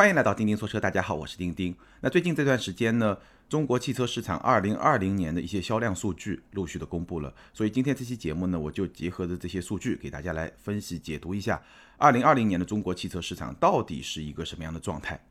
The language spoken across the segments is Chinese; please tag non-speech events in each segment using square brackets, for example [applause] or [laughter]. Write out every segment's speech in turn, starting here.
欢迎来到钉钉说车，大家好，我是钉钉。那最近这段时间呢，中国汽车市场二零二零年的一些销量数据陆续的公布了，所以今天这期节目呢，我就结合着这些数据给大家来分析解读一下二零二零年的中国汽车市场到底是一个什么样的状态。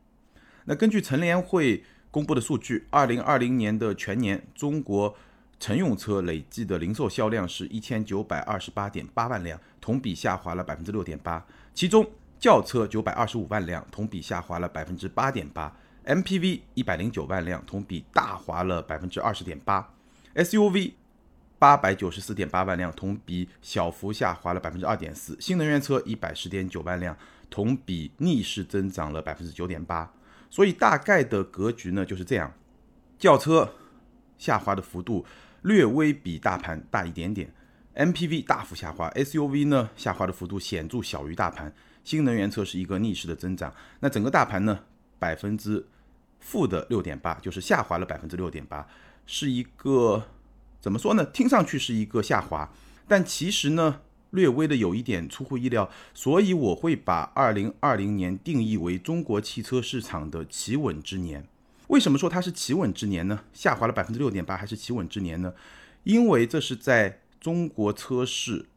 那根据乘联会公布的数据，二零二零年的全年中国乘用车累计的零售销量是一千九百二十八点八万辆，同比下滑了百分之六点八，其中轿车九百二十五万辆，同比下滑了百分之八点八；MPV 一百零九万辆，同比大滑了百分之二十点八；SUV 八百九十四点八万辆，同比小幅下滑了百分之二点四；新能源车一百十点九万辆，同比逆势增长了百分之九点八。所以大概的格局呢就是这样，轿车下滑的幅度略微比大盘大一点点，MPV 大幅下滑，SUV 呢下滑的幅度显著小于大盘，新能源车是一个逆势的增长。那整个大盘呢百分之负的六点八，就是下滑了百分之六点八，是一个怎么说呢？听上去是一个下滑，但其实呢。略微的有一点出乎意料，所以我会把二零二零年定义为中国汽车市场的企稳之年。为什么说它是企稳之年呢？下滑了百分之六点八，还是企稳之年呢？因为这是在中国车市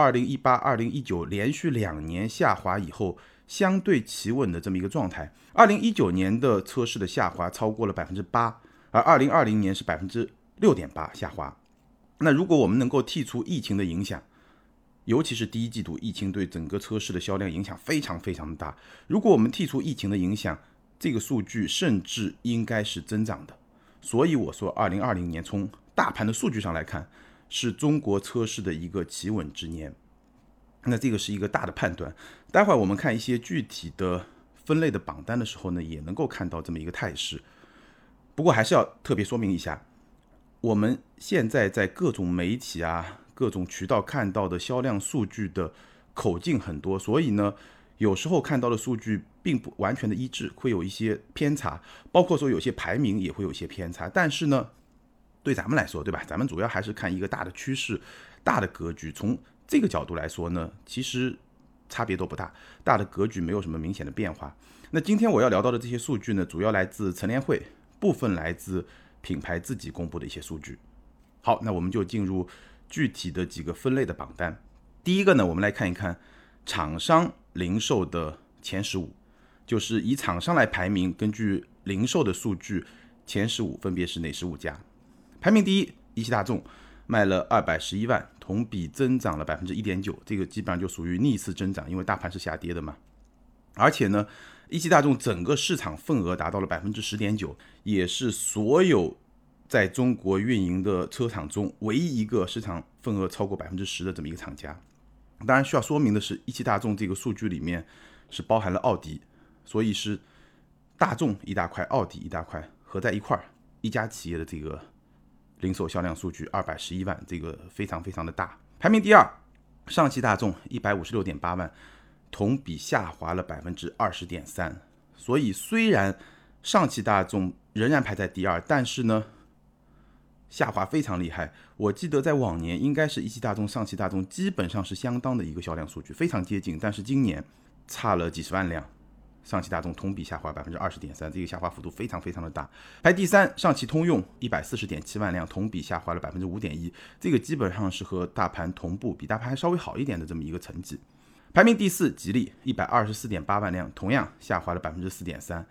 二零一八、二零一九连续两年下滑以后，相对企稳的这么一个状态。二零一九年的车市的下滑超过了百分之八，而二零二零年是百分之六点八下滑。那如果我们能够剔除疫情的影响，尤其是第一季度，疫情对整个车市的销量影响非常非常的大。如果我们剔除疫情的影响，这个数据甚至应该是增长的。所以我说，二零二零年从大盘的数据上来看，是中国车市的一个企稳之年。那这个是一个大的判断。待会儿我们看一些具体的分类的榜单的时候呢，也能够看到这么一个态势。不过还是要特别说明一下，我们现在在各种媒体啊。各种渠道看到的销量数据的口径很多，所以呢，有时候看到的数据并不完全的一致，会有一些偏差，包括说有些排名也会有些偏差。但是呢，对咱们来说，对吧？咱们主要还是看一个大的趋势、大的格局。从这个角度来说呢，其实差别都不大，大的格局没有什么明显的变化。那今天我要聊到的这些数据呢，主要来自成联会，部分来自品牌自己公布的一些数据。好，那我们就进入。具体的几个分类的榜单，第一个呢，我们来看一看厂商零售的前十五，就是以厂商来排名，根据零售的数据，前十五分别是哪十五家？排名第一，一汽大众卖了二百十一万，同比增长了百分之一点九，这个基本上就属于逆势增长，因为大盘是下跌的嘛。而且呢，一汽大众整个市场份额达到了百分之十点九，也是所有。在中国运营的车厂中，唯一一个市场份额超过百分之十的这么一个厂家。当然需要说明的是，一汽大众这个数据里面是包含了奥迪，所以是大众一大块，奥迪一大块合在一块儿，一家企业的这个零售销量数据二百十一万，这个非常非常的大。排名第二，上汽大众一百五十六点八万，同比下滑了百分之二十点三。所以虽然上汽大众仍然排在第二，但是呢。下滑非常厉害，我记得在往年应该是一汽大众、上汽大众基本上是相当的一个销量数据，非常接近。但是今年差了几十万辆，上汽大众同比下滑百分之二十点三，这个下滑幅度非常非常的大。排第三，上汽通用一百四十点七万辆，同比下滑了百分之五点一，这个基本上是和大盘同步，比大盘还稍微好一点的这么一个成绩。排名第四，吉利一百二十四点八万辆，同样下滑了百分之四点三。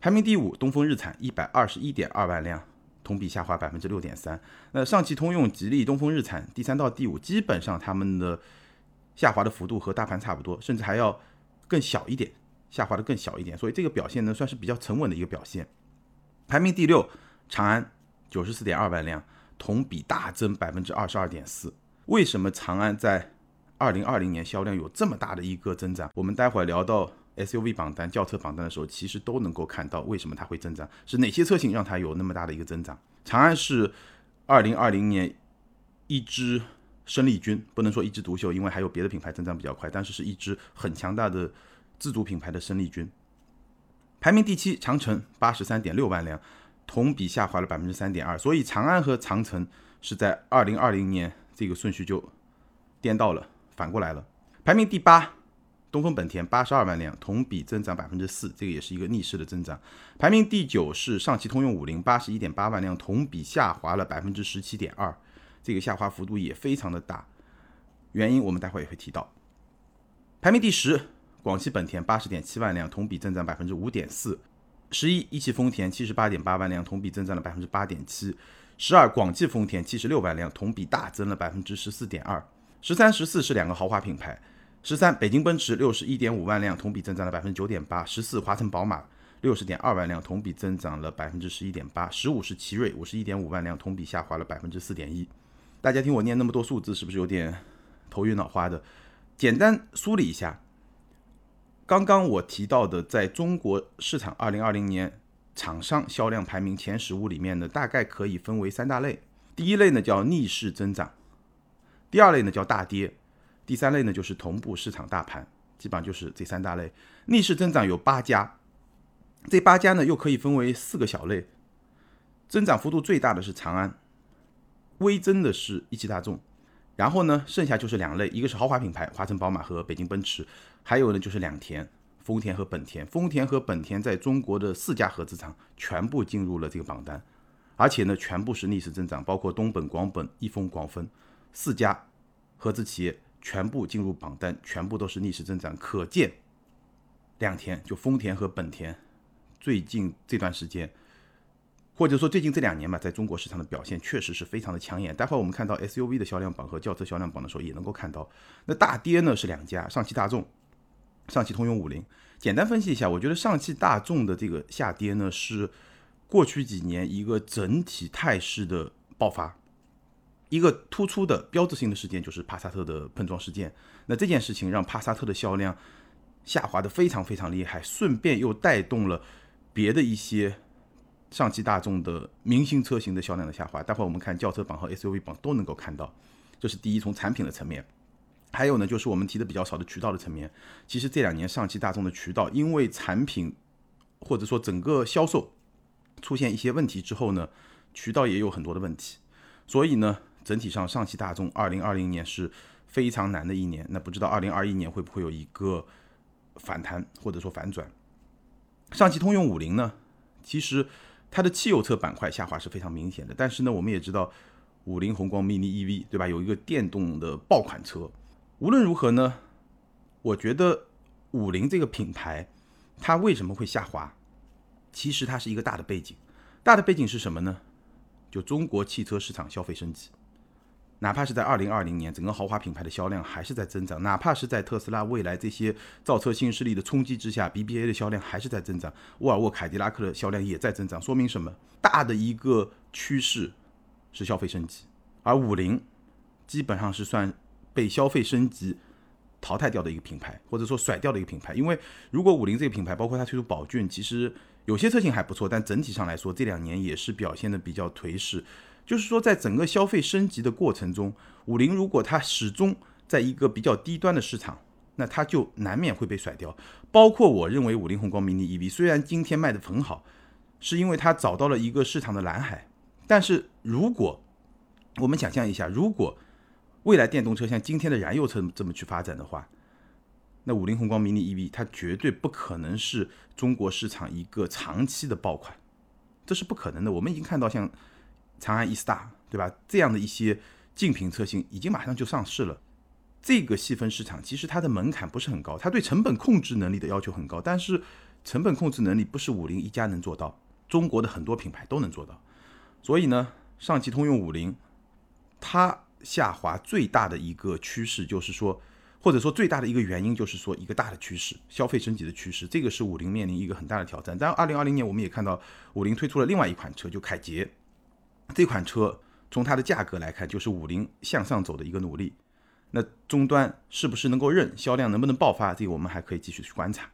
排名第五，东风日产一百二十一点二万辆。同比下滑百分之六点三。那上汽通用、吉利、东风日产第三到第五，基本上他们的下滑的幅度和大盘差不多，甚至还要更小一点，下滑的更小一点。所以这个表现呢，算是比较沉稳的一个表现。排名第六，长安九十四点二万辆，同比大增百分之二十二点四。为什么长安在二零二零年销量有这么大的一个增长？我们待会儿聊到。SUV 榜单、轿车榜单的时候，其实都能够看到为什么它会增长，是哪些车型让它有那么大的一个增长。长安是2020年一支生力军，不能说一枝独秀，因为还有别的品牌增长比较快，但是是一支很强大的自主品牌的生力军。排名第七，长城83.6万辆，同比下滑了百分之三点二，所以长安和长城是在2020年这个顺序就颠倒了，反过来了。排名第八。东风本田八十二万辆，同比增长百分之四，这个也是一个逆势的增长。排名第九是上汽通用五菱，八十一点八万辆，同比下滑了百分之十七点二，这个下滑幅度也非常的大。原因我们待会也会提到。排名第十，广汽本田八十点七万辆，同比增长百分之五点四。十一，一汽丰田七十八点八万辆，同比增长了百分之八点七。十二，广汽丰田七十六万辆，同比大增了百分之十四点二。十三、十四是两个豪华品牌。十三，北京奔驰六十一点五万辆，同比增长了百分之九点八。十四，华晨宝马六十点二万辆，同比增长了百分之十一点八。十五是奇瑞五十一点五万辆，同比下滑了百分之四点一。大家听我念那么多数字，是不是有点头晕脑花的？简单梳理一下，刚刚我提到的，在中国市场二零二零年厂商销量排名前十五里面呢，大概可以分为三大类。第一类呢叫逆势增长，第二类呢叫大跌。第三类呢，就是同步市场大盘，基本上就是这三大类。逆势增长有八家，这八家呢又可以分为四个小类，增长幅度最大的是长安，微增的是一汽大众，然后呢剩下就是两类，一个是豪华品牌华晨宝马和北京奔驰，还有呢就是两田丰田和本田。丰田和本田在中国的四家合资厂全部进入了这个榜单，而且呢全部是逆势增长，包括东本、广本、一丰、广丰四家合资企业。全部进入榜单，全部都是逆势增长，可见两田就丰田和本田最近这段时间，或者说最近这两年吧，在中国市场的表现确实是非常的抢眼。待会儿我们看到 SUV 的销量榜和轿车销量榜的时候，也能够看到，那大跌呢是两家，上汽大众、上汽通用五菱。简单分析一下，我觉得上汽大众的这个下跌呢，是过去几年一个整体态势的爆发。一个突出的标志性的事件就是帕萨特的碰撞事件，那这件事情让帕萨特的销量下滑的非常非常厉害，顺便又带动了别的一些上汽大众的明星车型的销量的下滑。待会儿我们看轿车榜和 SUV 榜都能够看到，这是第一从产品的层面。还有呢，就是我们提的比较少的渠道的层面。其实这两年上汽大众的渠道因为产品或者说整个销售出现一些问题之后呢，渠道也有很多的问题，所以呢。整体上，上汽大众二零二零年是非常难的一年。那不知道二零二一年会不会有一个反弹或者说反转？上汽通用五菱呢？其实它的汽油车板块下滑是非常明显的。但是呢，我们也知道五菱宏光 mini EV 对吧？有一个电动的爆款车。无论如何呢，我觉得五菱这个品牌它为什么会下滑？其实它是一个大的背景。大的背景是什么呢？就中国汽车市场消费升级。哪怕是在二零二零年，整个豪华品牌的销量还是在增长；哪怕是在特斯拉、蔚来这些造车新势力的冲击之下，BBA 的销量还是在增长，沃尔沃、凯迪拉克的销量也在增长。说明什么？大的一个趋势是消费升级，而五菱基本上是算被消费升级淘汰掉的一个品牌，或者说甩掉的一个品牌。因为如果五菱这个品牌，包括它推出宝骏，其实有些车型还不错，但整体上来说，这两年也是表现的比较颓势。就是说，在整个消费升级的过程中，五菱如果它始终在一个比较低端的市场，那它就难免会被甩掉。包括我认为五菱宏光 mini EV 虽然今天卖的很好，是因为它找到了一个市场的蓝海。但是如果我们想象一下，如果未来电动车像今天的燃油车这么去发展的话，那五菱宏光 mini EV 它绝对不可能是中国市场一个长期的爆款，这是不可能的。我们已经看到像。长安 e-star，对吧？这样的一些竞品车型已经马上就上市了。这个细分市场其实它的门槛不是很高，它对成本控制能力的要求很高。但是成本控制能力不是五菱一家能做到，中国的很多品牌都能做到。所以呢，上汽通用五菱它下滑最大的一个趋势就是说，或者说最大的一个原因就是说一个大的趋势，消费升级的趋势，这个是五菱面临一个很大的挑战。但二零二零年我们也看到五菱推出了另外一款车，就凯捷。这款车从它的价格来看，就是五菱向上走的一个努力。那终端是不是能够认？销量能不能爆发？这个我们还可以继续去观察。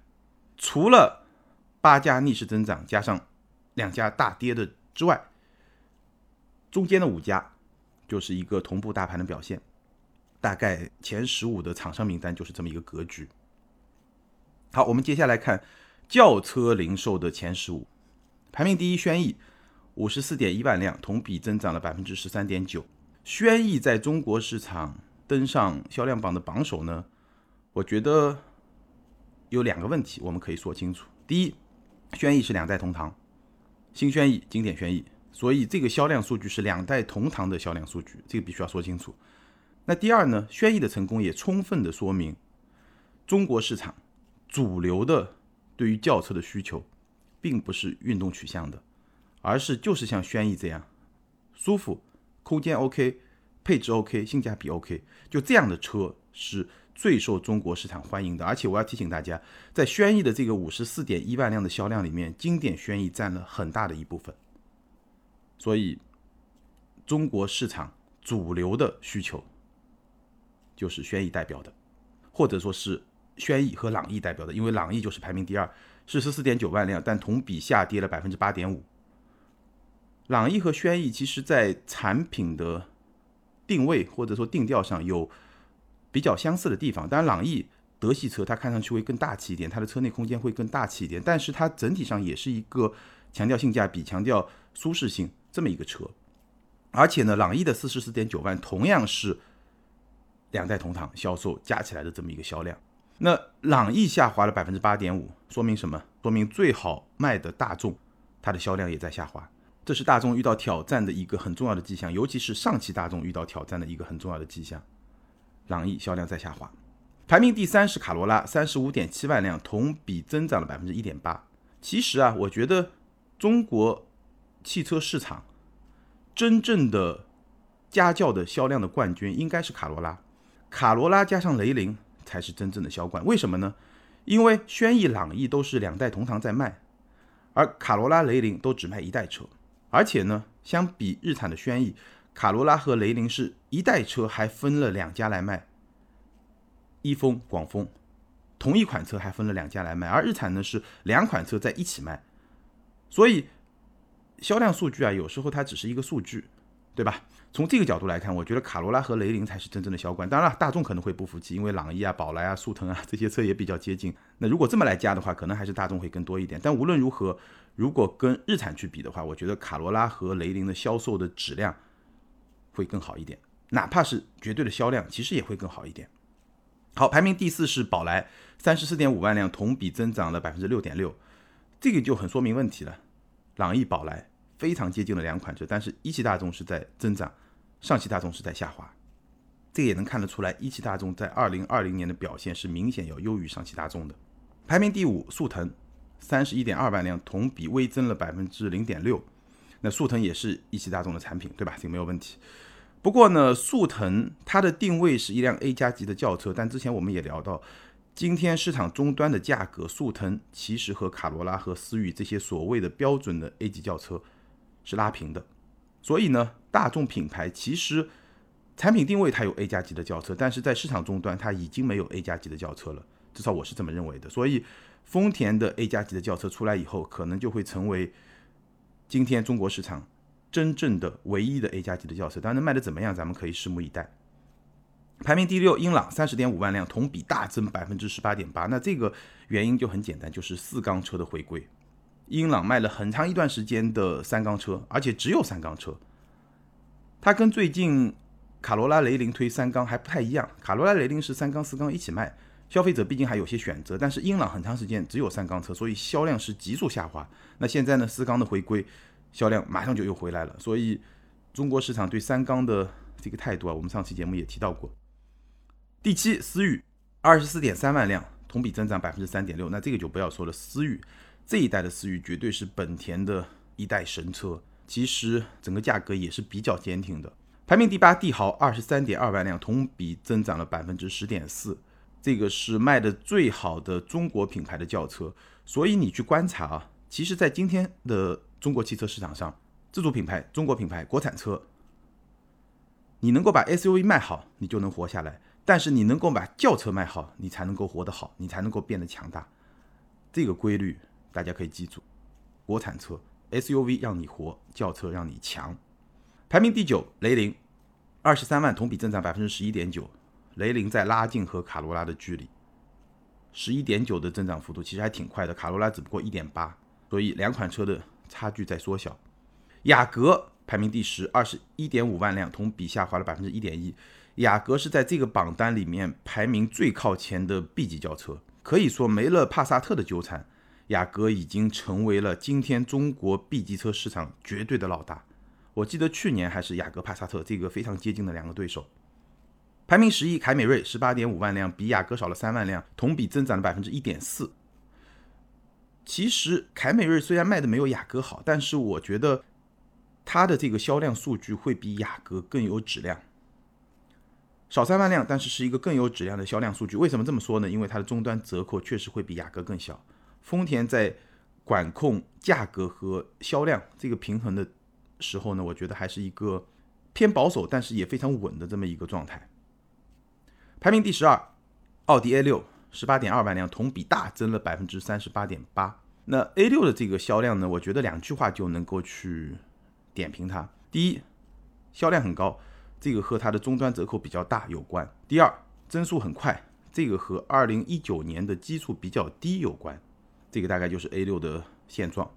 除了八家逆势增长，加上两家大跌的之外，中间的五家就是一个同步大盘的表现。大概前十五的厂商名单就是这么一个格局。好，我们接下来看轿车零售的前十五，排名第一，轩逸。五十四点一万辆，同比增长了百分之十三点九。轩逸在中国市场登上销量榜的榜首呢？我觉得有两个问题我们可以说清楚：第一，轩逸是两代同堂，新轩逸、经典轩逸，所以这个销量数据是两代同堂的销量数据，这个必须要说清楚。那第二呢，轩逸的成功也充分的说明，中国市场主流的对于轿车的需求，并不是运动取向的，而是就是像轩逸这样舒服、空间 OK、配置 OK、性价比 OK，就这样的车是最受中国市场欢迎的。而且我要提醒大家，在轩逸的这个五十四点一万辆的销量里面，经典轩逸占了很大的一部分。所以，中国市场主流的需求。就是轩逸代表的，或者说是轩逸和朗逸代表的，因为朗逸就是排名第二，是十四点九万辆，但同比下跌了百分之八点五。朗逸和轩逸其实在产品的定位或者说定调上有比较相似的地方，当然朗逸德系车它看上去会更大气一点，它的车内空间会更大气一点，但是它整体上也是一个强调性价比、强调舒适性这么一个车，而且呢，朗逸的四十四点九万同样是。两代同堂销售加起来的这么一个销量，那朗逸下滑了百分之八点五，说明什么？说明最好卖的大众，它的销量也在下滑，这是大众遇到挑战的一个很重要的迹象，尤其是上汽大众遇到挑战的一个很重要的迹象。朗逸销量在下滑，排名第三是卡罗拉，三十五点七万辆，同比增长了百分之一点八。其实啊，我觉得中国汽车市场真正的家轿的销量的冠军应该是卡罗拉。卡罗拉加上雷凌才是真正的销冠，为什么呢？因为轩逸、朗逸都是两代同堂在卖，而卡罗拉、雷凌都只卖一代车。而且呢，相比日产的轩逸，卡罗拉和雷凌是一代车还分了两家来卖，一丰、广丰，同一款车还分了两家来卖，而日产呢是两款车在一起卖。所以销量数据啊，有时候它只是一个数据，对吧？从这个角度来看，我觉得卡罗拉和雷凌才是真正的销冠。当然了，大众可能会不服气，因为朗逸啊、宝来啊、速腾啊这些车也比较接近。那如果这么来加的话，可能还是大众会更多一点。但无论如何，如果跟日产去比的话，我觉得卡罗拉和雷凌的销售的质量会更好一点，哪怕是绝对的销量，其实也会更好一点。好，排名第四是宝来，三十四点五万辆，同比增长了百分之六点六，这个就很说明问题了。朗逸、宝来。非常接近的两款车，但是一汽大众是在增长，上汽大众是在下滑，这个也能看得出来，一汽大众在二零二零年的表现是明显要优于上汽大众的。排名第五，速腾，三十一点二万辆，同比微增了百分之零点六。那速腾也是一汽大众的产品，对吧？这个没有问题。不过呢，速腾它的定位是一辆 A 加级的轿车，但之前我们也聊到。今天市场终端的价格，速腾其实和卡罗拉和思域这些所谓的标准的 A 级轿车。是拉平的，所以呢，大众品牌其实产品定位它有 A 加级的轿车，但是在市场终端它已经没有 A 加级的轿车了，至少我是这么认为的。所以丰田的 A 加级的轿车出来以后，可能就会成为今天中国市场真正的唯一的 A 加级的轿车。当然卖的怎么样，咱们可以拭目以待。排名第六，英朗三十点五万辆，同比大增百分之十八点八。那这个原因就很简单，就是四缸车的回归。英朗卖了很长一段时间的三缸车，而且只有三缸车。它跟最近卡罗拉、雷凌推三缸还不太一样。卡罗拉、雷凌是三缸、四缸一起卖，消费者毕竟还有些选择。但是英朗很长时间只有三缸车，所以销量是急速下滑。那现在呢，四缸的回归，销量马上就又回来了。所以中国市场对三缸的这个态度啊，我们上期节目也提到过。第七，思域二十四点三万辆，同比增长百分之三点六。那这个就不要说了，思域。这一代的思域绝对是本田的一代神车，其实整个价格也是比较坚挺的。排名第八，帝豪二十三点二万辆，同比增长了百分之十点四，这个是卖的最好的中国品牌的轿车。所以你去观察啊，其实，在今天的中国汽车市场上，自主品牌、中国品牌、国产车，你能够把 SUV 卖好，你就能活下来；但是你能够把轿车卖好，你才能够活得好，你才能够变得强大。这个规律。大家可以记住，国产车 SUV 让你活，轿车让你强。排名第九，雷凌，二十三万，同比增长百分之十一点九。雷凌在拉近和卡罗拉的距离，十一点九的增长幅度其实还挺快的，卡罗拉只不过一点八，所以两款车的差距在缩小。雅阁排名第十，二十一点五万辆，同比下滑了百分之一点一。雅阁是在这个榜单里面排名最靠前的 B 级轿车。可以说没了帕萨特的纠缠，雅阁已经成为了今天中国 B 级车市场绝对的老大。我记得去年还是雅阁、帕萨特这个非常接近的两个对手。排名十一，凯美瑞十八点五万辆，比雅阁少了三万辆，同比增长了百分之一点四。其实凯美瑞虽然卖的没有雅阁好，但是我觉得它的这个销量数据会比雅阁更有质量。少三万辆，但是是一个更有质量的销量数据。为什么这么说呢？因为它的终端折扣确实会比雅阁更小。丰田在管控价格和销量这个平衡的时候呢，我觉得还是一个偏保守，但是也非常稳的这么一个状态。排名第十二，奥迪 A 六十八点二万辆，同比大增了百分之三十八点八。那 A 六的这个销量呢，我觉得两句话就能够去点评它。第一，销量很高。这个和它的终端折扣比较大有关。第二，增速很快，这个和二零一九年的基数比较低有关。这个大概就是 A 六的现状。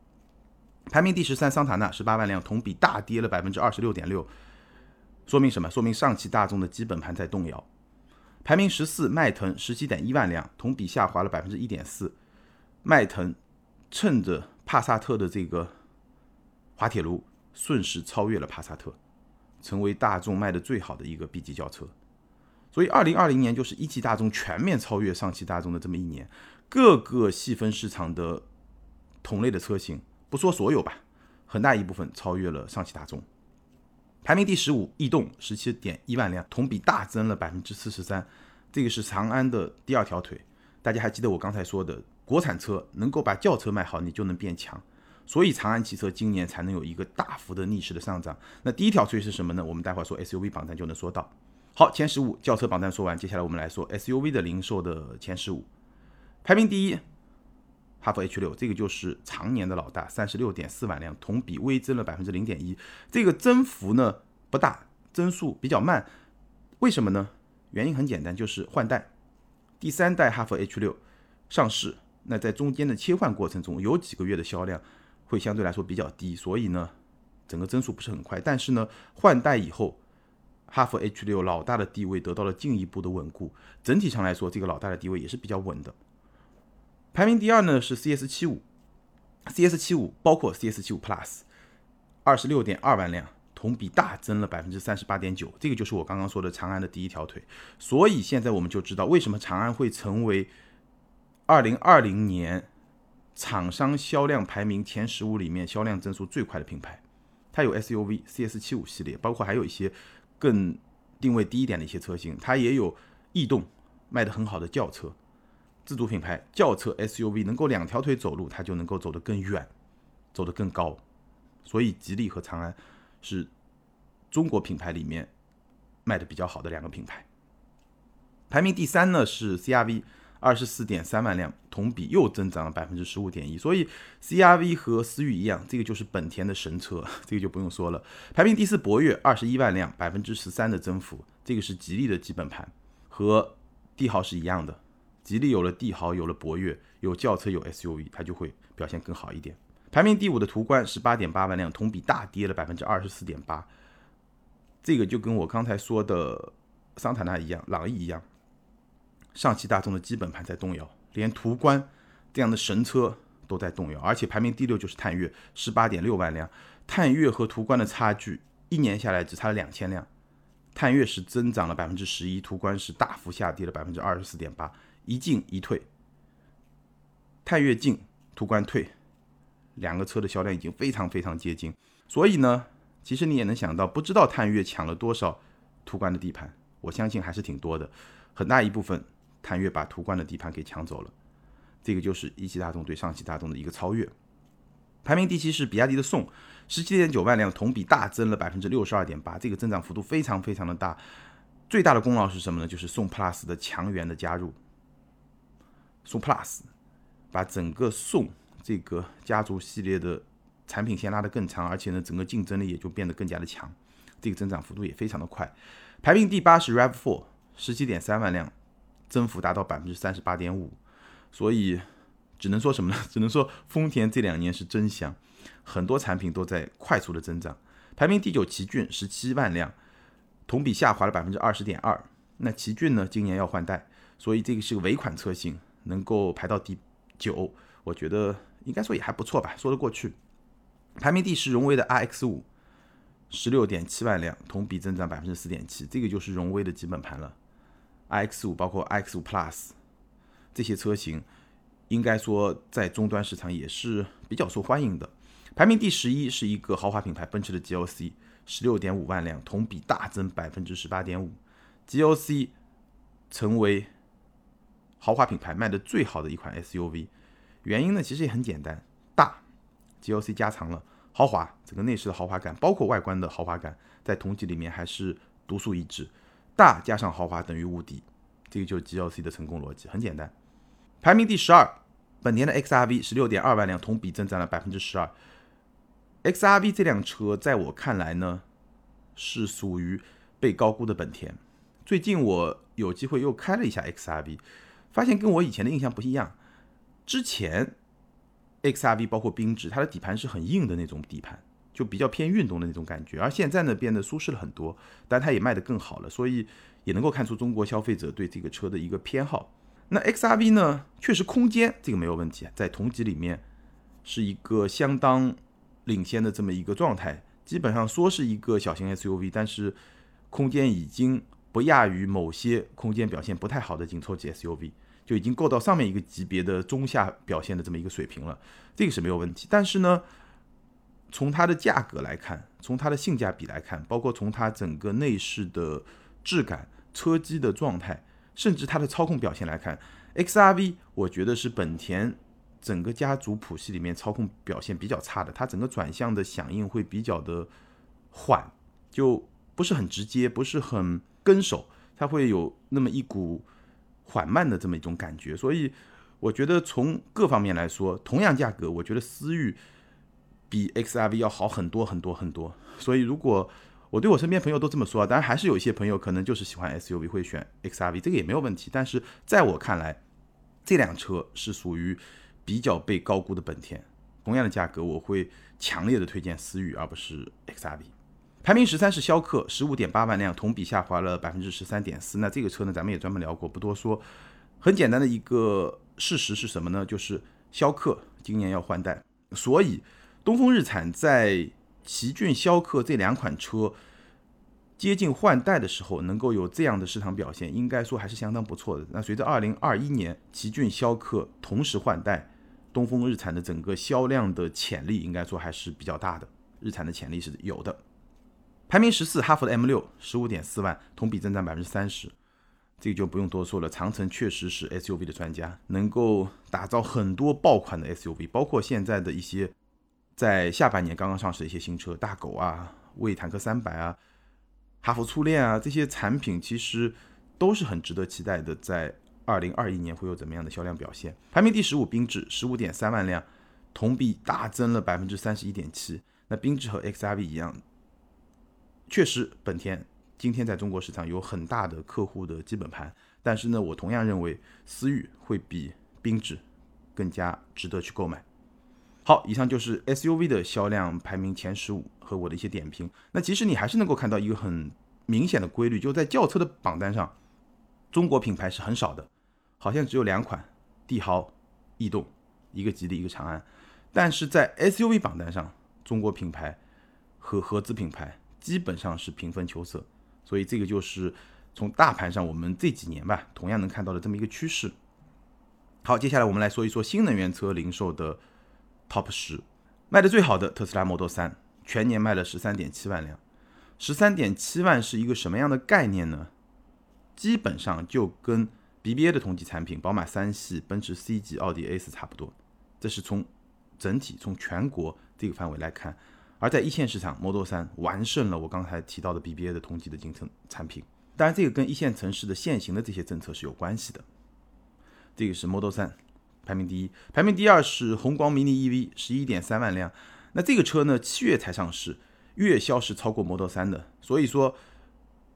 排名第十三，桑塔纳十八万辆，同比大跌了百分之二十六点六，说明什么？说明上汽大众的基本盘在动摇。排名十四，迈腾十七点一万辆，同比下滑了百分之一点四。迈腾趁着帕萨特的这个滑铁卢，顺势超越了帕萨特。成为大众卖的最好的一个 B 级轿车，所以二零二零年就是一汽大众全面超越上汽大众的这么一年，各个细分市场的同类的车型，不说所有吧，很大一部分超越了上汽大众。排名第十五，逸动十七点一万辆，同比大增了百分之四十三，这个是长安的第二条腿。大家还记得我刚才说的，国产车能够把轿车卖好，你就能变强。所以长安汽车今年才能有一个大幅的逆势的上涨。那第一条推是什么呢？我们待会儿说 SUV 榜单就能说到。好，前十五轿车榜单说完，接下来我们来说 SUV 的零售的前十五。排名第一，哈弗 H 六，这个就是常年的老大，三十六点四万辆，同比微增了百分之零点一。这个增幅呢不大，增速比较慢。为什么呢？原因很简单，就是换代。第三代哈弗 H 六上市，那在中间的切换过程中有几个月的销量。会相对来说比较低，所以呢，整个增速不是很快。但是呢，换代以后，哈弗 H 六老大的地位得到了进一步的稳固。整体上来说，这个老大的地位也是比较稳的。排名第二呢是 CS 七五，CS 七五包括 CS 七五 Plus，二十六点二万辆，同比大增了百分之三十八点九。这个就是我刚刚说的长安的第一条腿。所以现在我们就知道为什么长安会成为二零二零年。厂商销量排名前十五里面销量增速最快的品牌，它有 SUV CS 七五系列，包括还有一些更定位低一点的一些车型，它也有逸动卖的很好的轿车，自主品牌轿车 SUV 能够两条腿走路，它就能够走得更远，走得更高，所以吉利和长安是中国品牌里面卖的比较好的两个品牌。排名第三呢是 CRV。二十四点三万辆，同比又增长了百分之十五点一。所以，CRV 和思域一样，这个就是本田的神车，[laughs] 这个就不用说了。排名第四，博越二十一万辆，百分之十三的增幅，这个是吉利的基本盘，和帝豪是一样的。吉利有了帝豪，有了博越，有轿车，有 SUV，它就会表现更好一点。排名第五的途观十八点八万辆，同比大跌了百分之二十四点八。这个就跟我刚才说的桑塔纳一样，朗逸一样。上汽大众的基本盘在动摇，连途观这样的神车都在动摇，而且排名第六就是探岳，十八点六万辆。探岳和途观的差距一年下来只差了两千辆，探岳是增长了百分之十一，途观是大幅下跌了百分之二十四点八，一进一退。探岳进，途观退，两个车的销量已经非常非常接近。所以呢，其实你也能想到，不知道探岳抢了多少途观的地盘，我相信还是挺多的，很大一部分。探岳把途观的地盘给抢走了，这个就是一汽大众对上汽大众的一个超越。排名第七是比亚迪的宋，十七点九万辆，同比大增了百分之六十二点八，这个增长幅度非常非常的大。最大的功劳是什么呢？就是宋 Plus 的强援的加入。宋 Plus 把整个宋这个家族系列的产品线拉得更长，而且呢，整个竞争力也就变得更加的强，这个增长幅度也非常的快。排名第八是 Rav4，十七点三万辆。增幅达到百分之三十八点五，所以只能说什么呢？[laughs] 只能说丰田这两年是真香，很多产品都在快速的增长。排名第九，奇骏十七万辆，同比下滑了百分之二十点二。那奇骏呢，今年要换代，所以这个是个尾款车型，能够排到第九，我觉得应该说也还不错吧，说得过去。排名第十，荣威的 RX 五，十六点七万辆，同比增长百分之四点七，这个就是荣威的基本盘了。iX 五包括 RX 五 Plus 这些车型，应该说在终端市场也是比较受欢迎的。排名第十一是一个豪华品牌奔驰的 GLC，十六点五万辆，同比大增百分之十八点五，GLC 成为豪华品牌卖的最好的一款 SUV。原因呢，其实也很简单，大，GLC 加长了豪华，整个内饰的豪华感，包括外观的豪华感，在同级里面还是独树一帜。大加上豪华等于无敌，这个就是 GLC 的成功逻辑，很简单。排名第十二，本田的 XRV 十六点二万辆，同比增长了百分之十二。XRV 这辆车在我看来呢，是属于被高估的本田。最近我有机会又开了一下 XRV，发现跟我以前的印象不一样。之前 XRV 包括缤智，它的底盘是很硬的那种底盘。就比较偏运动的那种感觉，而现在呢变得舒适了很多，但它也卖得更好了，所以也能够看出中国消费者对这个车的一个偏好。那 XRV 呢，确实空间这个没有问题，在同级里面是一个相当领先的这么一个状态，基本上说是一个小型 SUV，但是空间已经不亚于某些空间表现不太好的紧凑级 SUV，就已经够到上面一个级别的中下表现的这么一个水平了，这个是没有问题。但是呢。从它的价格来看，从它的性价比来看，包括从它整个内饰的质感、车机的状态，甚至它的操控表现来看，XRV 我觉得是本田整个家族谱系里面操控表现比较差的。它整个转向的响应会比较的缓，就不是很直接，不是很跟手，它会有那么一股缓慢的这么一种感觉。所以我觉得从各方面来说，同样价格，我觉得思域。比 XRV 要好很多很多很多，所以如果我对我身边朋友都这么说，当然还是有一些朋友可能就是喜欢 SUV 会选 XRV，这个也没有问题。但是在我看来，这辆车是属于比较被高估的本田。同样的价格，我会强烈的推荐思域而不是 XRV。排名十三是逍客，十五点八万辆，同比下滑了百分之十三点四。那这个车呢，咱们也专门聊过，不多说。很简单的一个事实是什么呢？就是逍客今年要换代，所以。东风日产在奇骏、逍客这两款车接近换代的时候，能够有这样的市场表现，应该说还是相当不错的。那随着二零二一年奇骏、逍客同时换代，东风日产的整个销量的潜力，应该说还是比较大的。日产的潜力是有的。排名十四，哈弗的 M 六，十五点四万，同比增长百分之三十，这个就不用多说了。长城确实是 SUV 的专家，能够打造很多爆款的 SUV，包括现在的一些。在下半年刚刚上市的一些新车，大狗啊、魏坦克三百啊、哈弗初恋啊这些产品，其实都是很值得期待的。在二零二一年会有怎么样的销量表现？排名第十五，缤智十五点三万辆，同比大增了百分之三十一点七。那缤智和 XRV 一样，确实本田今天在中国市场有很大的客户的基本盘，但是呢，我同样认为思域会比缤智更加值得去购买。好，以上就是 SUV 的销量排名前十五和我的一些点评。那其实你还是能够看到一个很明显的规律，就在轿车的榜单上，中国品牌是很少的，好像只有两款，帝豪、逸动，一个吉利，一个长安。但是在 SUV 榜单上，中国品牌和合资品牌基本上是平分秋色。所以这个就是从大盘上我们这几年吧，同样能看到的这么一个趋势。好，接下来我们来说一说新能源车零售的。Top 十卖的最好的特斯拉 Model 3，全年卖了十三点七万辆。十三点七万是一个什么样的概念呢？基本上就跟 BBA 的同级产品宝马三系、奔驰 C 级、奥迪 A 四差不多。这是从整体从全国这个范围来看。而在一线市场，Model 3完胜了我刚才提到的 BBA 的同级的竞争产品。当然，这个跟一线城市的限行的这些政策是有关系的。这个是 Model 3。排名第一，排名第二是宏光 mini EV，十一点三万辆。那这个车呢，七月才上市，月销是超过 Model 3的。所以说，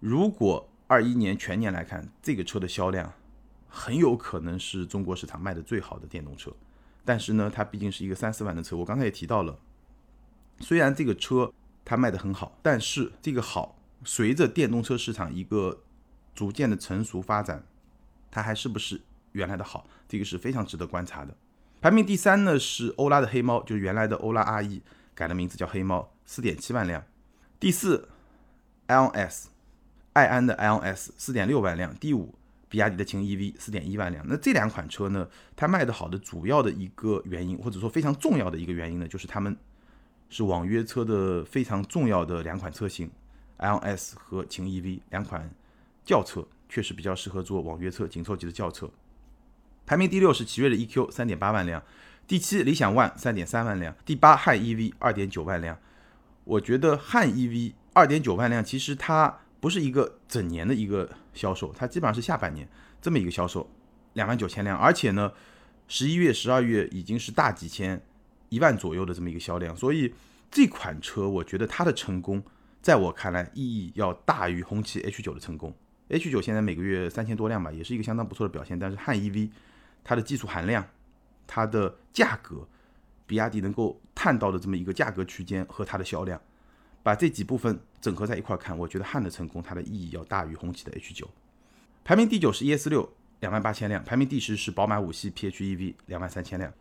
如果二一年全年来看，这个车的销量很有可能是中国市场卖的最好的电动车。但是呢，它毕竟是一个三四万的车，我刚才也提到了，虽然这个车它卖的很好，但是这个好随着电动车市场一个逐渐的成熟发展，它还是不是？原来的好，这个是非常值得观察的。排名第三呢是欧拉的黑猫，就是原来的欧拉 RE 改了名字叫黑猫，四点七万辆。第四，Ion S，爱安的 Ion S 四点六万辆。第五，比亚迪的秦 EV 四点一万辆。那这两款车呢，它卖的好的主要的一个原因，或者说非常重要的一个原因呢，就是它们是网约车的非常重要的两款车型，Ion S 和秦 EV 两款轿车。确实比较适合做网约车紧凑级的轿车。排名第六是奇瑞的 eQ，三点八万辆；第七理想 ONE，三点三万辆；第八汉 EV，二点九万辆。我觉得汉 EV 二点九万辆，其实它不是一个整年的一个销售，它基本上是下半年这么一个销售，两万九千辆。而且呢，十一月、十二月已经是大几千、一万左右的这么一个销量，所以这款车我觉得它的成功，在我看来意义要大于红旗 H 九的成功。H 九现在每个月三千多辆吧，也是一个相当不错的表现。但是汉 EV 它的技术含量、它的价格，比亚迪能够探到的这么一个价格区间和它的销量，把这几部分整合在一块看，我觉得汉的成功它的意义要大于红旗的 H 九。排名第九是 ES 六，两万八千辆；排名第十是宝马五系 PHEV，两万三千辆。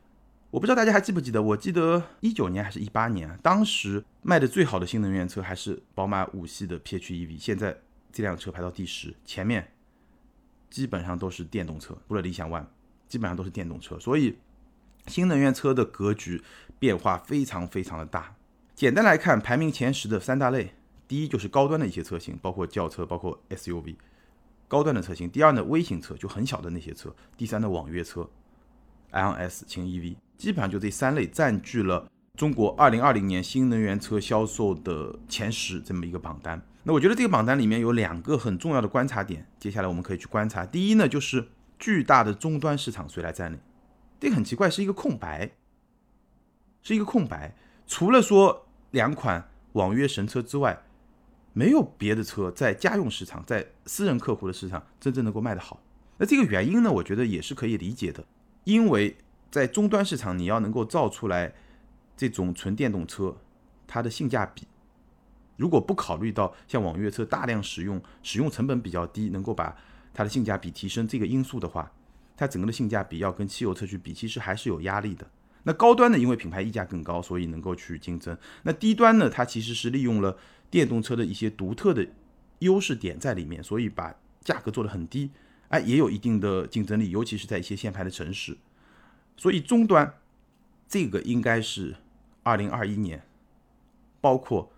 我不知道大家还记不记得，我记得一九年还是一八年，当时卖的最好的新能源车还是宝马五系的 PHEV，现在。这辆车排到第十，前面基本上都是电动车，除了理想 ONE，基本上都是电动车。所以新能源车的格局变化非常非常的大。简单来看，排名前十的三大类，第一就是高端的一些车型，包括轿车，包括 SUV，高端的车型。第二呢，微型车就很小的那些车。第三的网约车，L S、轻 EV，基本上就这三类占据了中国二零二零年新能源车销售的前十这么一个榜单。那我觉得这个榜单里面有两个很重要的观察点，接下来我们可以去观察。第一呢，就是巨大的终端市场谁来占领？这很奇怪，是一个空白，是一个空白。除了说两款网约神车之外，没有别的车在家用市场、在私人客户的市场真正能够卖得好。那这个原因呢，我觉得也是可以理解的，因为在终端市场，你要能够造出来这种纯电动车，它的性价比。如果不考虑到像网约车大量使用、使用成本比较低，能够把它的性价比提升这个因素的话，它整个的性价比要跟汽油车去比，其实还是有压力的。那高端呢，因为品牌溢价更高，所以能够去竞争。那低端呢，它其实是利用了电动车的一些独特的优势点在里面，所以把价格做得很低，哎，也有一定的竞争力，尤其是在一些限牌的城市。所以终端这个应该是二零二一年，包括。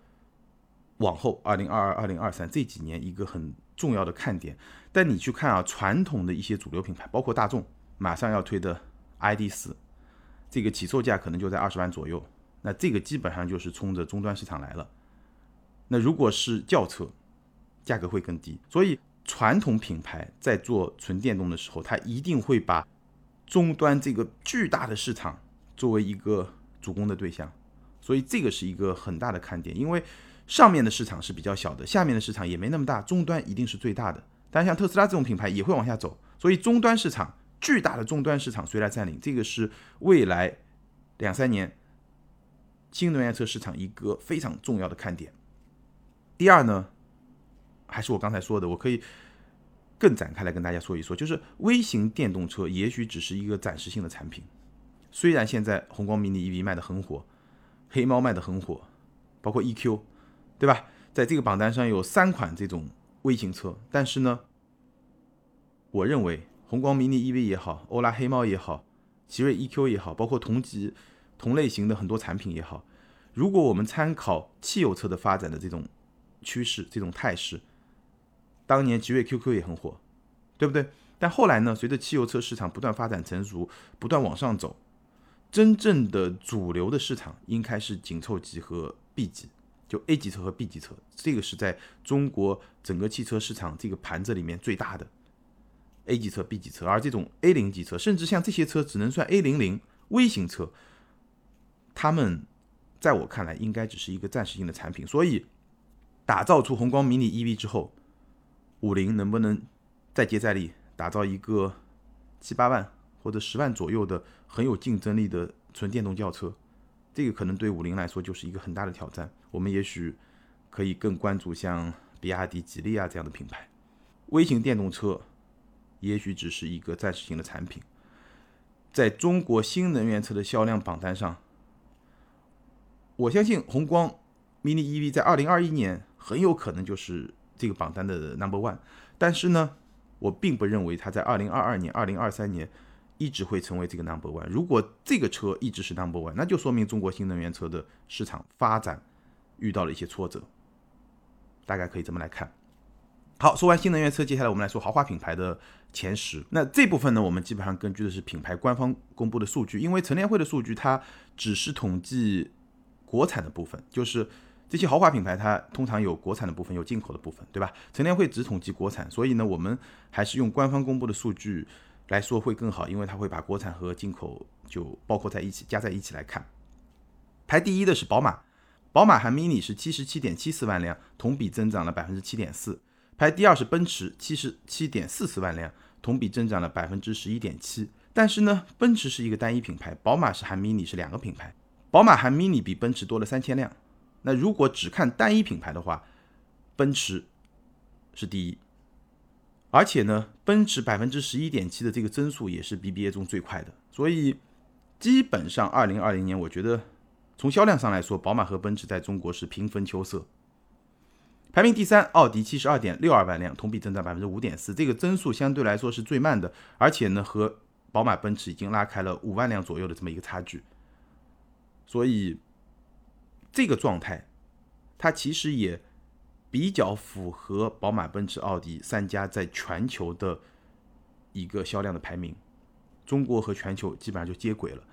往后，二零二二、二零二三这几年一个很重要的看点。但你去看啊，传统的一些主流品牌，包括大众，马上要推的 ID 四，这个起售价可能就在二十万左右。那这个基本上就是冲着终端市场来了。那如果是轿车，价格会更低。所以传统品牌在做纯电动的时候，它一定会把终端这个巨大的市场作为一个主攻的对象。所以这个是一个很大的看点，因为。上面的市场是比较小的，下面的市场也没那么大，终端一定是最大的。但像特斯拉这种品牌也会往下走，所以终端市场巨大的终端市场谁来占领？这个是未来两三年新能源车市场一个非常重要的看点。第二呢，还是我刚才说的，我可以更展开来跟大家说一说，就是微型电动车也许只是一个暂时性的产品。虽然现在红光 mini EV 卖的很火，黑猫卖的很火，包括 EQ。对吧？在这个榜单上有三款这种微型车，但是呢，我认为红光 mini EV 也好，欧拉黑猫也好，奇瑞 EQ 也好，包括同级同类型的很多产品也好，如果我们参考汽油车的发展的这种趋势、这种态势，当年奇瑞 QQ 也很火，对不对？但后来呢，随着汽油车市场不断发展成熟，不断往上走，真正的主流的市场应该是紧凑级和 B 级。就 A 级车和 B 级车，这个是在中国整个汽车市场这个盘子里面最大的 A 级车、B 级车，而这种 A 零级车，甚至像这些车只能算 A 零零微型车，他们在我看来应该只是一个暂时性的产品。所以，打造出红光迷你 EV 之后，五菱能不能再接再厉，打造一个七八万或者十万左右的很有竞争力的纯电动轿车？这个可能对五菱来说就是一个很大的挑战。我们也许可以更关注像比亚迪、吉利啊这样的品牌。微型电动车也许只是一个暂时性的产品。在中国新能源车的销量榜单上，我相信宏光 mini EV 在二零二一年很有可能就是这个榜单的 number one。但是呢，我并不认为它在二零二二年、二零二三年一直会成为这个 number one。如果这个车一直是 number one，那就说明中国新能源车的市场发展遇到了一些挫折。大概可以这么来看。好，说完新能源车，接下来我们来说豪华品牌的前十。那这部分呢，我们基本上根据的是品牌官方公布的数据，因为陈联会的数据它只是统计国产的部分，就是这些豪华品牌它通常有国产的部分，有进口的部分，对吧？陈联会只统计国产，所以呢，我们还是用官方公布的数据来说会更好，因为它会把国产和进口就包括在一起，加在一起来看。排第一的是宝马，宝马含 mini 是七十七点七四万辆，同比增长了百分之七点四。排第二是奔驰，七十七点四四万辆，同比增长了百分之十一点七。但是呢，奔驰是一个单一品牌，宝马是含 mini 是两个品牌。宝马含 mini 比奔驰多了三千辆。那如果只看单一品牌的话，奔驰是第一。而且呢，奔驰百分之十一点七的这个增速也是 BBA 中最快的。所以基本上二零二零年，我觉得从销量上来说，宝马和奔驰在中国是平分秋色。排名第三，奥迪七十二点六二万辆，同比增长百分之五点四，这个增速相对来说是最慢的，而且呢和宝马、奔驰已经拉开了五万辆左右的这么一个差距，所以这个状态，它其实也比较符合宝马、奔驰、奥迪三家在全球的一个销量的排名，中国和全球基本上就接轨了，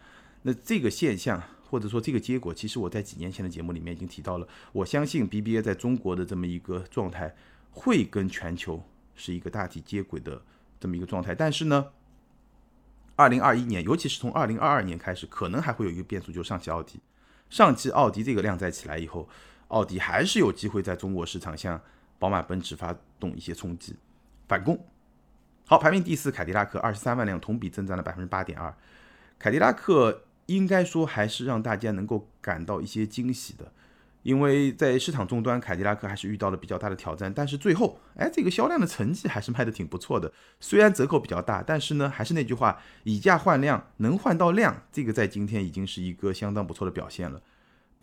那这个现象。或者说这个结果，其实我在几年前的节目里面已经提到了。我相信 BBA 在中国的这么一个状态，会跟全球是一个大体接轨的这么一个状态。但是呢，二零二一年，尤其是从二零二二年开始，可能还会有一个变数，就是上汽奥迪。上汽奥迪这个量再起来以后，奥迪还是有机会在中国市场向宝马、奔驰发动一些冲击反攻。好，排名第四，凯迪拉克二十三万辆，同比增长了百分之八点二。凯迪拉克。应该说还是让大家能够感到一些惊喜的，因为在市场终端，凯迪拉克还是遇到了比较大的挑战，但是最后，哎，这个销量的成绩还是卖的挺不错的。虽然折扣比较大，但是呢，还是那句话，以价换量，能换到量，这个在今天已经是一个相当不错的表现了。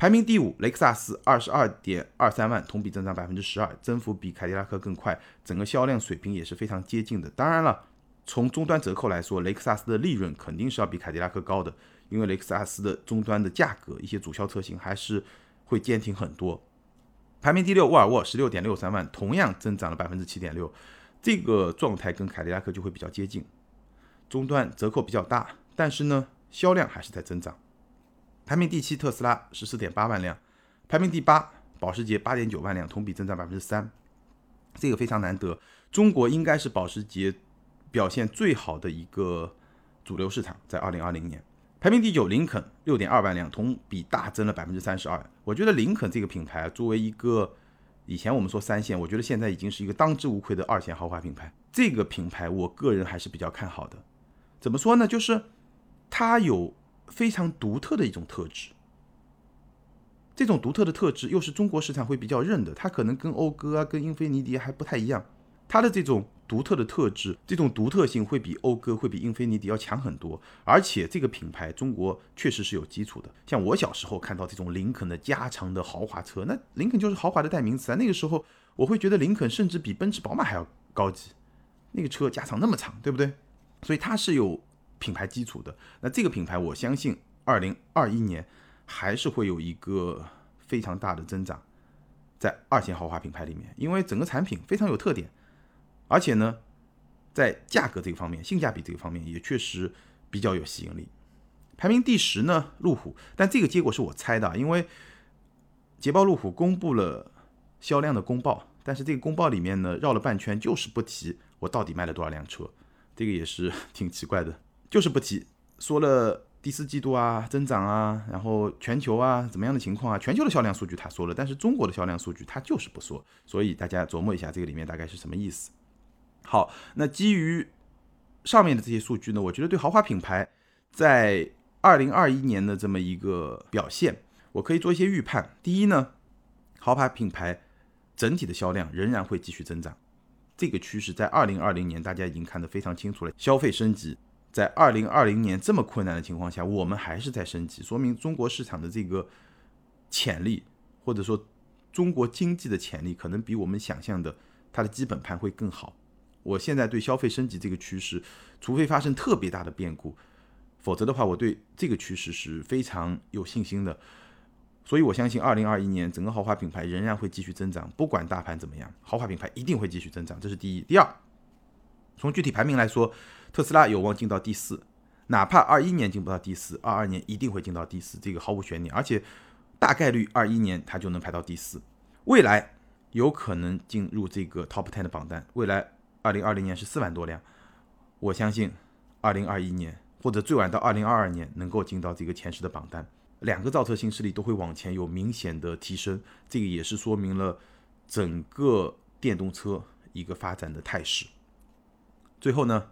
排名第五，雷克萨斯二十二点二三万，同比增长百分之十二，增幅比凯迪拉克更快，整个销量水平也是非常接近的。当然了，从终端折扣来说，雷克萨斯的利润肯定是要比凯迪拉克高的。因为雷克萨斯的终端的价格，一些主销车型还是会坚挺很多。排名第六，沃尔沃十六点六三万，同样增长了百分之七点六，这个状态跟凯迪拉克就会比较接近。终端折扣比较大，但是呢，销量还是在增长。排名第七，特斯拉十四点八万辆。排名第八，保时捷八点九万辆，同比增长百分之三，这个非常难得。中国应该是保时捷表现最好的一个主流市场，在二零二零年。排名第九，林肯六点二万辆，同比大增了百分之三十二。我觉得林肯这个品牌作为一个以前我们说三线，我觉得现在已经是一个当之无愧的二线豪华品牌。这个品牌我个人还是比较看好的。怎么说呢？就是它有非常独特的一种特质，这种独特的特质又是中国市场会比较认的。它可能跟讴歌啊、跟英菲尼迪还不太一样，它的这种。独特的特质，这种独特性会比讴歌、会比英菲尼迪要强很多。而且这个品牌中国确实是有基础的。像我小时候看到这种林肯的加长的豪华车，那林肯就是豪华的代名词啊。那个时候我会觉得林肯甚至比奔驰、宝马还要高级。那个车加长那么长，对不对？所以它是有品牌基础的。那这个品牌，我相信二零二一年还是会有一个非常大的增长，在二线豪华品牌里面，因为整个产品非常有特点。而且呢，在价格这个方面，性价比这个方面也确实比较有吸引力。排名第十呢，路虎，但这个结果是我猜的，因为捷豹路虎公布了销量的公报，但是这个公报里面呢，绕了半圈，就是不提我到底卖了多少辆车，这个也是 [laughs] 挺奇怪的，就是不提，说了第四季度啊增长啊，然后全球啊怎么样的情况啊，全球的销量数据他说了，但是中国的销量数据他就是不说，所以大家琢磨一下这个里面大概是什么意思。好，那基于上面的这些数据呢，我觉得对豪华品牌在二零二一年的这么一个表现，我可以做一些预判。第一呢，豪华品牌整体的销量仍然会继续增长，这个趋势在二零二零年大家已经看得非常清楚了，消费升级，在二零二零年这么困难的情况下，我们还是在升级，说明中国市场的这个潜力，或者说中国经济的潜力，可能比我们想象的它的基本盘会更好。我现在对消费升级这个趋势，除非发生特别大的变故，否则的话，我对这个趋势是非常有信心的。所以我相信，二零二一年整个豪华品牌仍然会继续增长，不管大盘怎么样，豪华品牌一定会继续增长，这是第一。第二，从具体排名来说，特斯拉有望进到第四，哪怕二一年进不到第四，二二年一定会进到第四，这个毫无悬念，而且大概率二一年它就能排到第四，未来有可能进入这个 Top Ten 的榜单。未来二零二零年是四万多辆，我相信二零二一年或者最晚到二零二二年能够进到这个前十的榜单。两个造车新势力都会往前有明显的提升，这个也是说明了整个电动车一个发展的态势。最后呢，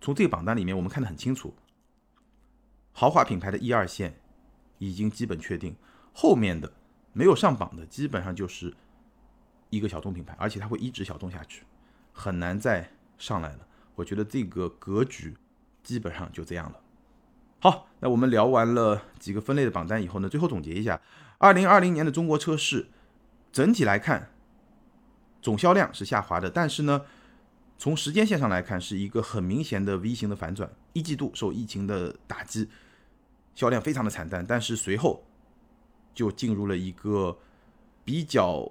从这个榜单里面我们看得很清楚，豪华品牌的一二线已经基本确定，后面的没有上榜的基本上就是一个小众品牌，而且它会一直小众下去，很难再上来了。我觉得这个格局基本上就这样了。好，那我们聊完了几个分类的榜单以后呢，最后总结一下，二零二零年的中国车市整体来看，总销量是下滑的，但是呢，从时间线上来看，是一个很明显的 V 型的反转。一季度受疫情的打击，销量非常的惨淡，但是随后就进入了一个比较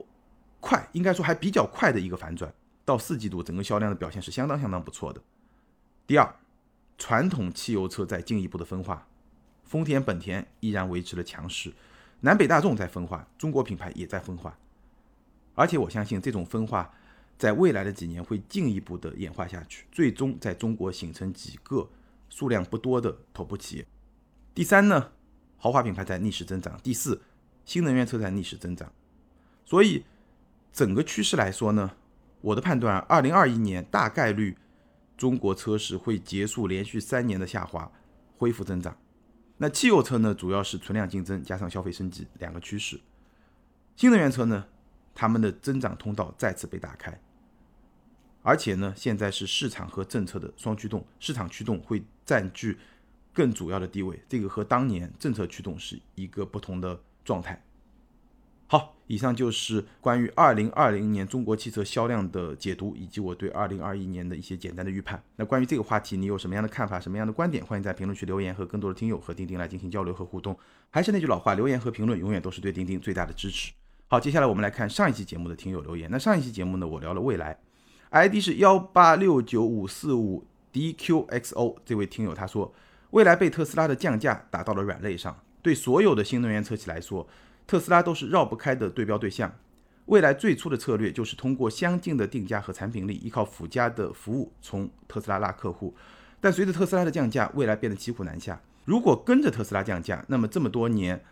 快，应该说还比较快的一个反转。到四季度，整个销量的表现是相当相当不错的。第二。传统汽油车在进一步的分化，丰田、本田依然维持了强势，南北大众在分化，中国品牌也在分化，而且我相信这种分化在未来的几年会进一步的演化下去，最终在中国形成几个数量不多的头部企业。第三呢，豪华品牌在逆势增长；第四，新能源车在逆势增长。所以整个趋势来说呢，我的判断，二零二一年大概率。中国车市会结束连续三年的下滑，恢复增长。那汽油车呢，主要是存量竞争加上消费升级两个趋势。新能源车呢，他们的增长通道再次被打开，而且呢，现在是市场和政策的双驱动，市场驱动会占据更主要的地位，这个和当年政策驱动是一个不同的状态。好，以上就是关于二零二零年中国汽车销量的解读，以及我对二零二一年的一些简单的预判。那关于这个话题，你有什么样的看法，什么样的观点？欢迎在评论区留言，和更多的听友和钉钉来进行交流和互动。还是那句老话，留言和评论永远都是对钉钉最大的支持。好，接下来我们来看上一期节目的听友留言。那上一期节目呢，我聊了未来，ID 是幺八六九五四五 DQXO 这位听友他说，未来被特斯拉的降价打到了软肋上，对所有的新能源车企来说。特斯拉都是绕不开的对标对象，未来最初的策略就是通过相近的定价和产品力，依靠附加的服务从特斯拉拉客户。但随着特斯拉的降价，未来变得骑虎难下。如果跟着特斯拉降价，那么这么多年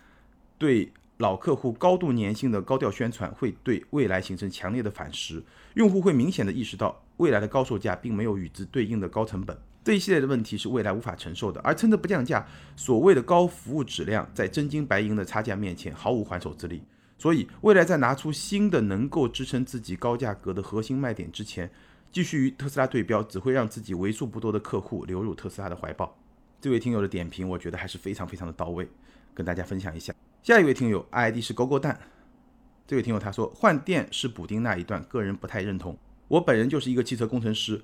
对老客户高度粘性的高调宣传，会对未来形成强烈的反噬。用户会明显的意识到，未来的高售价并没有与之对应的高成本。这一系列的问题是未来无法承受的，而趁着不降价，所谓的高服务质量在真金白银的差价面前毫无还手之力。所以，未来在拿出新的能够支撑自己高价格的核心卖点之前，继续与特斯拉对标，只会让自己为数不多的客户流入特斯拉的怀抱。这位听友的点评，我觉得还是非常非常的到位，跟大家分享一下。下一位听友 ID 是勾勾蛋，这位听友他说换电是补丁那一段，个人不太认同。我本人就是一个汽车工程师。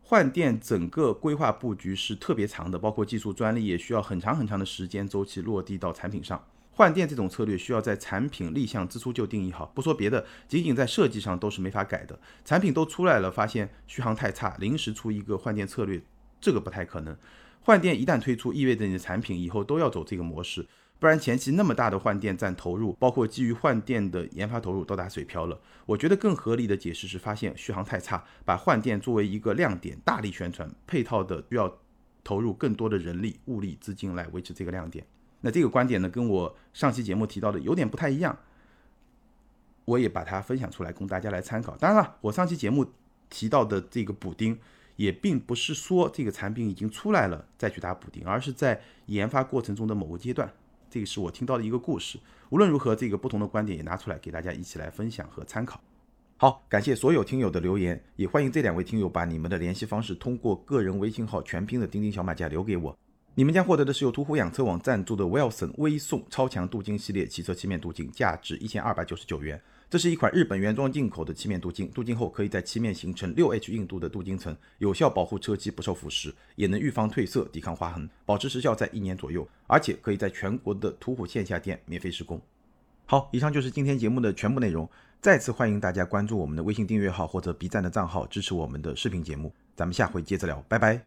换电整个规划布局是特别长的，包括技术专利也需要很长很长的时间周期落地到产品上。换电这种策略需要在产品立项之初就定义好，不说别的，仅仅在设计上都是没法改的。产品都出来了，发现续航太差，临时出一个换电策略，这个不太可能。换电一旦推出，意味着你的产品以后都要走这个模式。不然前期那么大的换电站投入，包括基于换电的研发投入都打水漂了。我觉得更合理的解释是，发现续航太差，把换电作为一个亮点，大力宣传，配套的需要投入更多的人力、物力、资金来维持这个亮点。那这个观点呢，跟我上期节目提到的有点不太一样，我也把它分享出来供大家来参考。当然了，我上期节目提到的这个补丁，也并不是说这个产品已经出来了再去打补丁，而是在研发过程中的某个阶段。这个是我听到的一个故事。无论如何，这个不同的观点也拿出来给大家一起来分享和参考。好，感谢所有听友的留言，也欢迎这两位听友把你们的联系方式通过个人微信号全拼的钉钉小马甲留给我。你们将获得的是由途虎养车网赞助的 Wilson 微送超强镀金系列汽车漆面镀金，价值一千二百九十九元。这是一款日本原装进口的漆面镀金，镀金后可以在漆面形成六 H 硬度的镀金层，有效保护车漆不受腐蚀，也能预防褪色、抵抗划痕，保持时效在一年左右，而且可以在全国的途虎线下店免费施工。好，以上就是今天节目的全部内容。再次欢迎大家关注我们的微信订阅号或者 B 站的账号，支持我们的视频节目。咱们下回接着聊，拜拜。